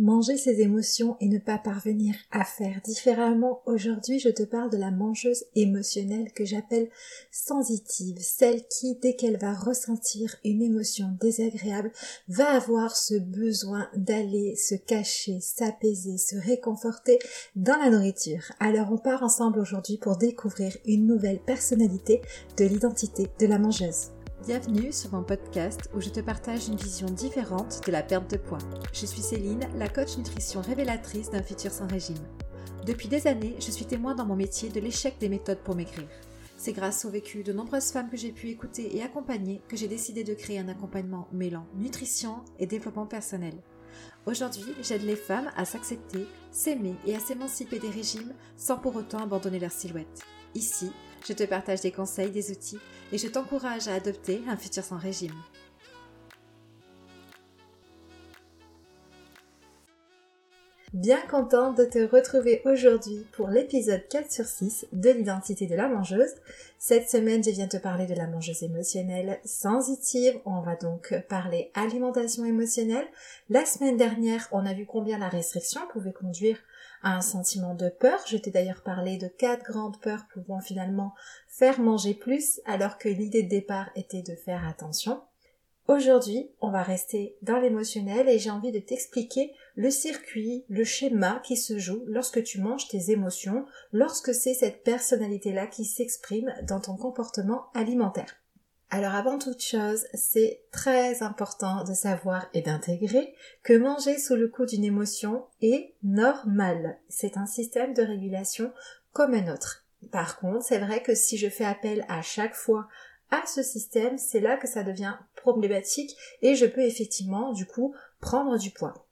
manger ses émotions et ne pas parvenir à faire différemment, aujourd'hui je te parle de la mangeuse émotionnelle que j'appelle sensitive, celle qui, dès qu'elle va ressentir une émotion désagréable, va avoir ce besoin d'aller se cacher, s'apaiser, se réconforter dans la nourriture. Alors on part ensemble aujourd'hui pour découvrir une nouvelle personnalité de l'identité de la mangeuse. Bienvenue sur mon podcast où je te partage une vision différente de la perte de poids. Je suis Céline, la coach nutrition révélatrice d'un futur sans régime. Depuis des années, je suis témoin dans mon métier de l'échec des méthodes pour maigrir. C'est grâce au vécu de nombreuses femmes que j'ai pu écouter et accompagner que j'ai décidé de créer un accompagnement mêlant nutrition et développement personnel. Aujourd'hui, j'aide les femmes à s'accepter, s'aimer et à s'émanciper des régimes sans pour autant abandonner leur silhouette. Ici, je te partage des conseils, des outils et je t'encourage à adopter un futur sans régime. Bien contente de te retrouver aujourd'hui pour l'épisode 4 sur 6 de l'identité de la mangeuse. Cette semaine, je viens te parler de la mangeuse émotionnelle sensitive. On va donc parler alimentation émotionnelle. La semaine dernière, on a vu combien la restriction pouvait conduire un sentiment de peur. Je t'ai d'ailleurs parlé de quatre grandes peurs pouvant finalement faire manger plus alors que l'idée de départ était de faire attention. Aujourd'hui, on va rester dans l'émotionnel et j'ai envie de t'expliquer le circuit, le schéma qui se joue lorsque tu manges tes émotions, lorsque c'est cette personnalité-là qui s'exprime dans ton comportement alimentaire. Alors avant toute chose, c'est très important de savoir et d'intégrer que manger sous le coup d'une émotion est normal. C'est un système de régulation comme un autre. Par contre, c'est vrai que si je fais appel à chaque fois à ce système, c'est là que ça devient problématique et je peux effectivement, du coup, prendre du poids.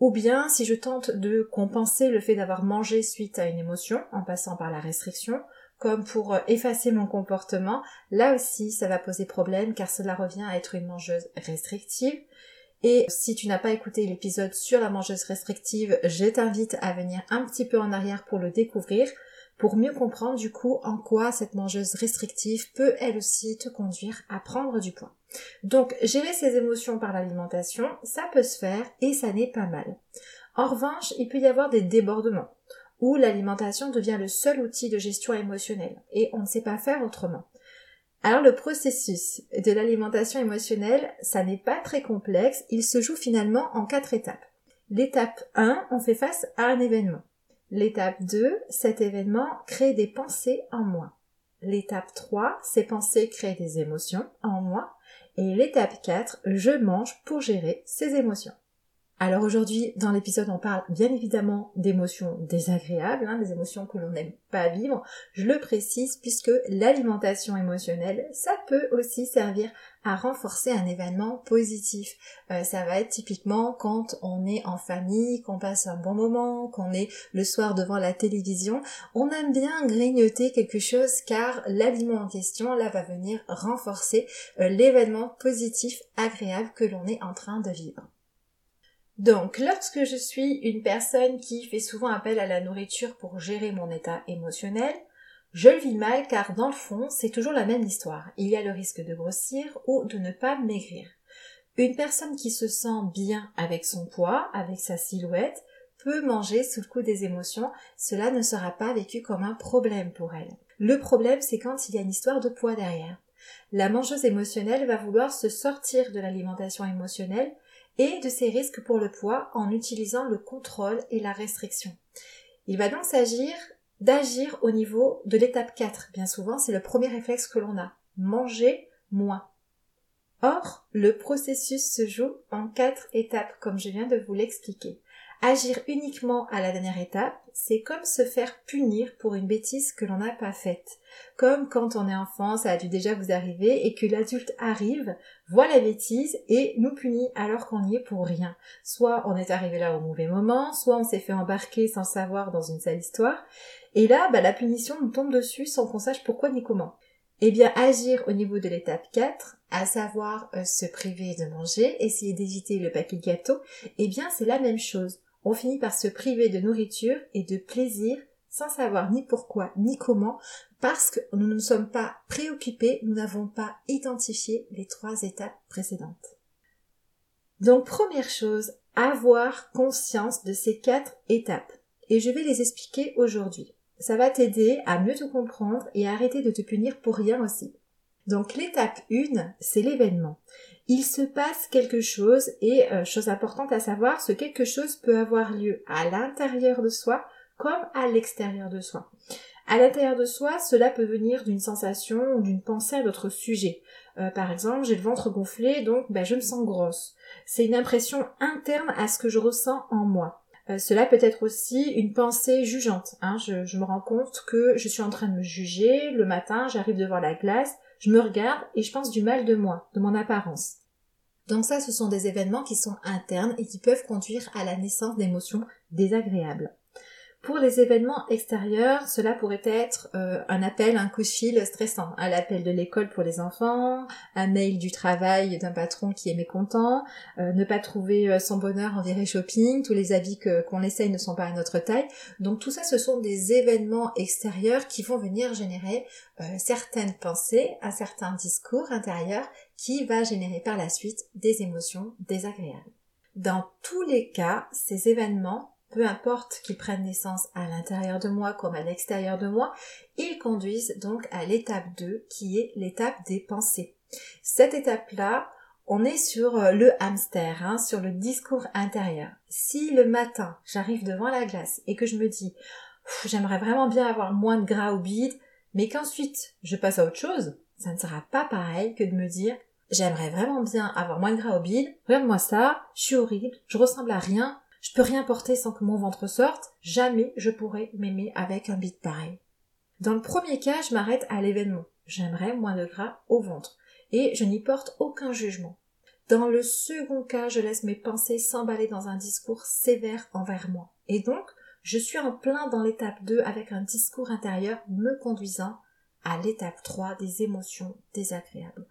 Ou bien si je tente de compenser le fait d'avoir mangé suite à une émotion en passant par la restriction, comme pour euh, effacer mon comportement, là aussi ça va poser problème car cela revient à être une mangeuse restrictive. Et si tu n'as pas écouté l'épisode sur la mangeuse restrictive, je t'invite à venir un petit peu en arrière pour le découvrir, pour mieux comprendre du coup en quoi cette mangeuse restrictive peut elle aussi te conduire à prendre du poids. Donc gérer ses émotions par l'alimentation, ça peut se faire et ça n'est pas mal. En revanche, il peut y avoir des débordements où l'alimentation devient le seul outil de gestion émotionnelle et on ne sait pas faire autrement. Alors le processus de l'alimentation émotionnelle, ça n'est pas très complexe, il se joue finalement en quatre étapes. L'étape 1, on fait face à un événement. L'étape 2, cet événement crée des pensées en moi. L'étape 3, ces pensées créent des émotions en moi. Et l'étape 4, je mange pour gérer ces émotions. Alors aujourd'hui, dans l'épisode, on parle bien évidemment d'émotions désagréables, hein, des émotions que l'on n'aime pas vivre. Je le précise puisque l'alimentation émotionnelle, ça peut aussi servir à renforcer un événement positif. Euh, ça va être typiquement quand on est en famille, qu'on passe un bon moment, qu'on est le soir devant la télévision, on aime bien grignoter quelque chose car l'aliment en question là va venir renforcer euh, l'événement positif agréable que l'on est en train de vivre. Donc, lorsque je suis une personne qui fait souvent appel à la nourriture pour gérer mon état émotionnel, je le vis mal car dans le fond, c'est toujours la même histoire. Il y a le risque de grossir ou de ne pas maigrir. Une personne qui se sent bien avec son poids, avec sa silhouette, peut manger sous le coup des émotions, cela ne sera pas vécu comme un problème pour elle. Le problème, c'est quand il y a une histoire de poids derrière. La mangeuse émotionnelle va vouloir se sortir de l'alimentation émotionnelle et de ses risques pour le poids en utilisant le contrôle et la restriction. Il va donc s'agir d'agir au niveau de l'étape 4. Bien souvent, c'est le premier réflexe que l'on a. Manger moins. Or, le processus se joue en quatre étapes, comme je viens de vous l'expliquer. Agir uniquement à la dernière étape, c'est comme se faire punir pour une bêtise que l'on n'a pas faite. Comme quand on est enfant, ça a dû déjà vous arriver et que l'adulte arrive, voit la bêtise et nous punit alors qu'on n'y est pour rien. Soit on est arrivé là au mauvais moment, soit on s'est fait embarquer sans savoir dans une sale histoire. Et là, bah, la punition nous tombe dessus sans qu'on sache pourquoi ni comment. Eh bien, agir au niveau de l'étape 4, à savoir euh, se priver de manger, essayer d'éviter le paquet gâteau, eh bien, c'est la même chose on finit par se priver de nourriture et de plaisir sans savoir ni pourquoi ni comment, parce que nous ne sommes pas préoccupés, nous n'avons pas identifié les trois étapes précédentes. Donc première chose, avoir conscience de ces quatre étapes. Et je vais les expliquer aujourd'hui. Ça va t'aider à mieux te comprendre et à arrêter de te punir pour rien aussi. Donc l'étape 1, c'est l'événement. Il se passe quelque chose et, euh, chose importante à savoir, ce quelque chose peut avoir lieu à l'intérieur de soi comme à l'extérieur de soi. À l'intérieur de soi, cela peut venir d'une sensation ou d'une pensée à d'autres sujet. Euh, par exemple, j'ai le ventre gonflé, donc ben, je me sens grosse. C'est une impression interne à ce que je ressens en moi. Euh, cela peut être aussi une pensée jugeante. Hein. Je, je, me rends compte que je suis en train de me juger. Le matin, j'arrive devant la glace, je me regarde et je pense du mal de moi, de mon apparence. Donc ça, ce sont des événements qui sont internes et qui peuvent conduire à la naissance d'émotions désagréables. Pour les événements extérieurs, cela pourrait être euh, un appel, un coup de fil stressant, un appel de l'école pour les enfants, un mail du travail d'un patron qui est mécontent, euh, ne pas trouver euh, son bonheur en virée shopping, tous les habits qu'on essaye ne sont pas à notre taille. Donc tout ça, ce sont des événements extérieurs qui vont venir générer certaines pensées, un certain discours intérieur qui va générer par la suite des émotions désagréables. Dans tous les cas, ces événements peu importe qu'ils prennent naissance à l'intérieur de moi comme à l'extérieur de moi, ils conduisent donc à l'étape 2 qui est l'étape des pensées. Cette étape-là, on est sur euh, le hamster, hein, sur le discours intérieur. Si le matin, j'arrive devant la glace et que je me dis j'aimerais vraiment bien avoir moins de gras au bide, mais qu'ensuite je passe à autre chose, ça ne sera pas pareil que de me dire j'aimerais vraiment bien avoir moins de gras au bide, regarde-moi ça, je suis horrible, je ressemble à rien, je peux rien porter sans que mon ventre sorte, jamais je pourrais m'aimer avec un bide pareil. Dans le premier cas, je m'arrête à l'événement. J'aimerais moins de gras au ventre. Et je n'y porte aucun jugement. Dans le second cas, je laisse mes pensées s'emballer dans un discours sévère envers moi. Et donc, je suis en plein dans l'étape 2 avec un discours intérieur me conduisant à l'étape 3 des émotions désagréables.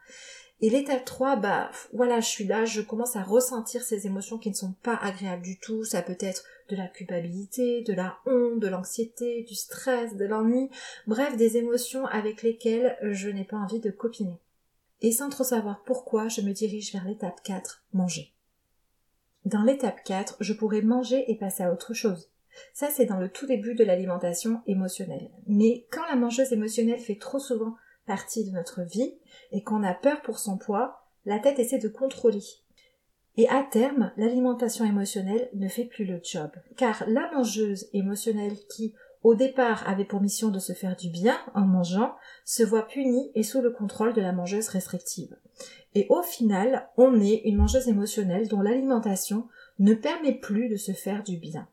Et l'étape 3, bah voilà, je suis là, je commence à ressentir ces émotions qui ne sont pas agréables du tout. Ça peut être de la culpabilité, de la honte, de l'anxiété, du stress, de l'ennui, bref, des émotions avec lesquelles je n'ai pas envie de copiner. Et sans trop savoir pourquoi, je me dirige vers l'étape 4, manger. Dans l'étape 4, je pourrais manger et passer à autre chose. Ça, c'est dans le tout début de l'alimentation émotionnelle. Mais quand la mangeuse émotionnelle fait trop souvent partie de notre vie et qu'on a peur pour son poids, la tête essaie de contrôler. Et à terme, l'alimentation émotionnelle ne fait plus le job. Car la mangeuse émotionnelle qui, au départ, avait pour mission de se faire du bien en mangeant, se voit punie et sous le contrôle de la mangeuse restrictive. Et au final, on est une mangeuse émotionnelle dont l'alimentation ne permet plus de se faire du bien.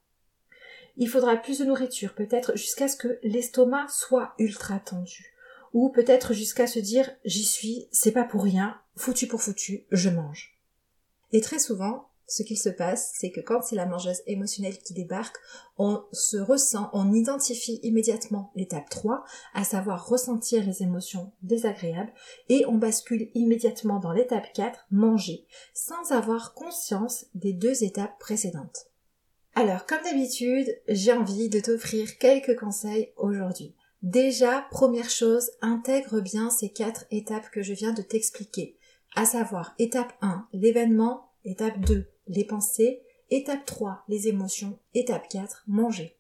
Il faudra plus de nourriture, peut-être jusqu'à ce que l'estomac soit ultra tendu ou peut-être jusqu'à se dire j'y suis, c'est pas pour rien, foutu pour foutu, je mange. Et très souvent, ce qu'il se passe, c'est que quand c'est la mangeuse émotionnelle qui débarque, on se ressent, on identifie immédiatement l'étape 3, à savoir ressentir les émotions désagréables, et on bascule immédiatement dans l'étape 4, manger, sans avoir conscience des deux étapes précédentes. Alors, comme d'habitude, j'ai envie de t'offrir quelques conseils aujourd'hui. Déjà, première chose, intègre bien ces quatre étapes que je viens de t'expliquer, à savoir étape 1, l'événement, étape 2, les pensées, étape 3, les émotions, étape 4, manger.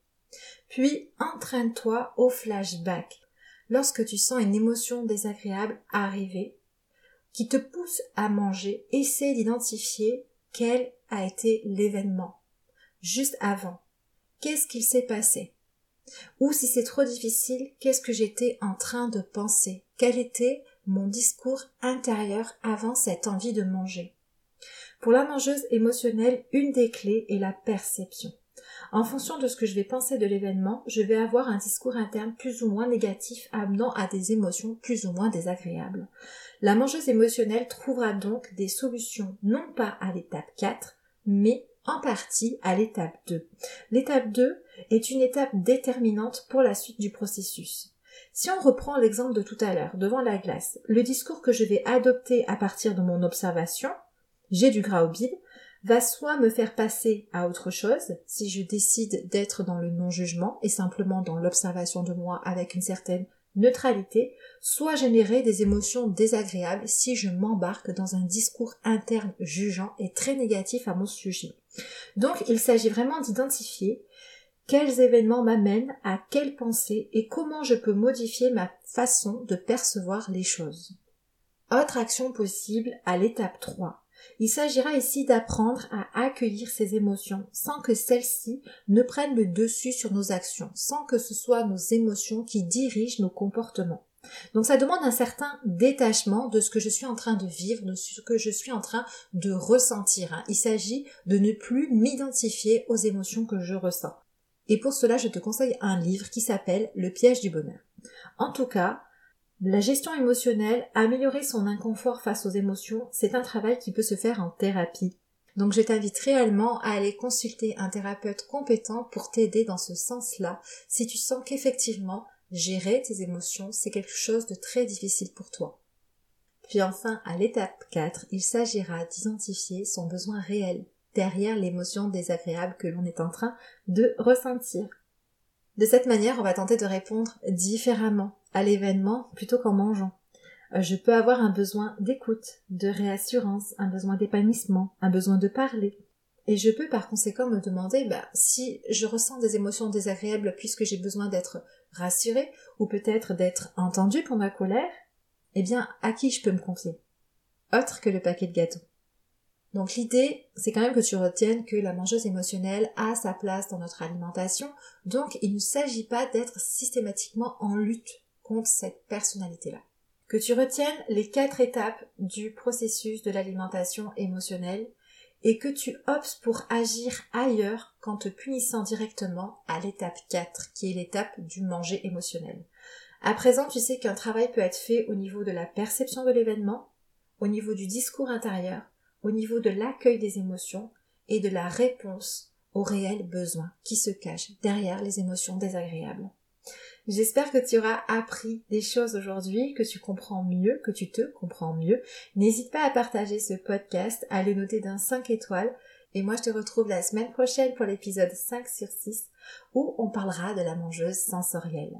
Puis, entraîne-toi au flashback. Lorsque tu sens une émotion désagréable arriver, qui te pousse à manger, essaie d'identifier quel a été l'événement. Juste avant. Qu'est-ce qu'il s'est passé? Ou si c'est trop difficile, qu'est-ce que j'étais en train de penser? Quel était mon discours intérieur avant cette envie de manger? Pour la mangeuse émotionnelle, une des clés est la perception. En fonction de ce que je vais penser de l'événement, je vais avoir un discours interne plus ou moins négatif amenant à des émotions plus ou moins désagréables. La mangeuse émotionnelle trouvera donc des solutions non pas à l'étape 4, mais en partie à l'étape 2. L'étape 2 est une étape déterminante pour la suite du processus. Si on reprend l'exemple de tout à l'heure, devant la glace, le discours que je vais adopter à partir de mon observation, j'ai du gras va soit me faire passer à autre chose, si je décide d'être dans le non-jugement et simplement dans l'observation de moi avec une certaine neutralité, soit générer des émotions désagréables si je m'embarque dans un discours interne jugeant et très négatif à mon sujet. Donc il s'agit vraiment d'identifier quels événements m'amènent à quelle pensée et comment je peux modifier ma façon de percevoir les choses. Autre action possible à l'étape 3. Il s'agira ici d'apprendre à accueillir ces émotions sans que celles-ci ne prennent le dessus sur nos actions, sans que ce soit nos émotions qui dirigent nos comportements. Donc ça demande un certain détachement de ce que je suis en train de vivre, de ce que je suis en train de ressentir. Hein. Il s'agit de ne plus m'identifier aux émotions que je ressens. Et pour cela, je te conseille un livre qui s'appelle Le piège du bonheur. En tout cas, la gestion émotionnelle, améliorer son inconfort face aux émotions, c'est un travail qui peut se faire en thérapie. Donc je t'invite réellement à aller consulter un thérapeute compétent pour t'aider dans ce sens-là si tu sens qu'effectivement gérer tes émotions c'est quelque chose de très difficile pour toi. Puis enfin, à l'étape 4, il s'agira d'identifier son besoin réel derrière l'émotion désagréable que l'on est en train de ressentir. De cette manière, on va tenter de répondre différemment à l'événement plutôt qu'en mangeant. Euh, je peux avoir un besoin d'écoute, de réassurance, un besoin d'épanouissement, un besoin de parler. Et je peux par conséquent me demander bah, si je ressens des émotions désagréables puisque j'ai besoin d'être rassurée ou peut-être d'être entendue pour ma colère, eh bien à qui je peux me confier? Autre que le paquet de gâteaux. Donc l'idée, c'est quand même que tu retiennes que la mangeuse émotionnelle a sa place dans notre alimentation, donc il ne s'agit pas d'être systématiquement en lutte contre cette personnalité-là. Que tu retiennes les quatre étapes du processus de l'alimentation émotionnelle et que tu optes pour agir ailleurs qu'en te punissant directement à l'étape 4, qui est l'étape du manger émotionnel. À présent, tu sais qu'un travail peut être fait au niveau de la perception de l'événement, au niveau du discours intérieur, au niveau de l'accueil des émotions et de la réponse aux réels besoins qui se cachent derrière les émotions désagréables. J'espère que tu auras appris des choses aujourd'hui, que tu comprends mieux, que tu te comprends mieux. N'hésite pas à partager ce podcast, à le noter d'un 5 étoiles. Et moi, je te retrouve la semaine prochaine pour l'épisode 5 sur 6 où on parlera de la mangeuse sensorielle.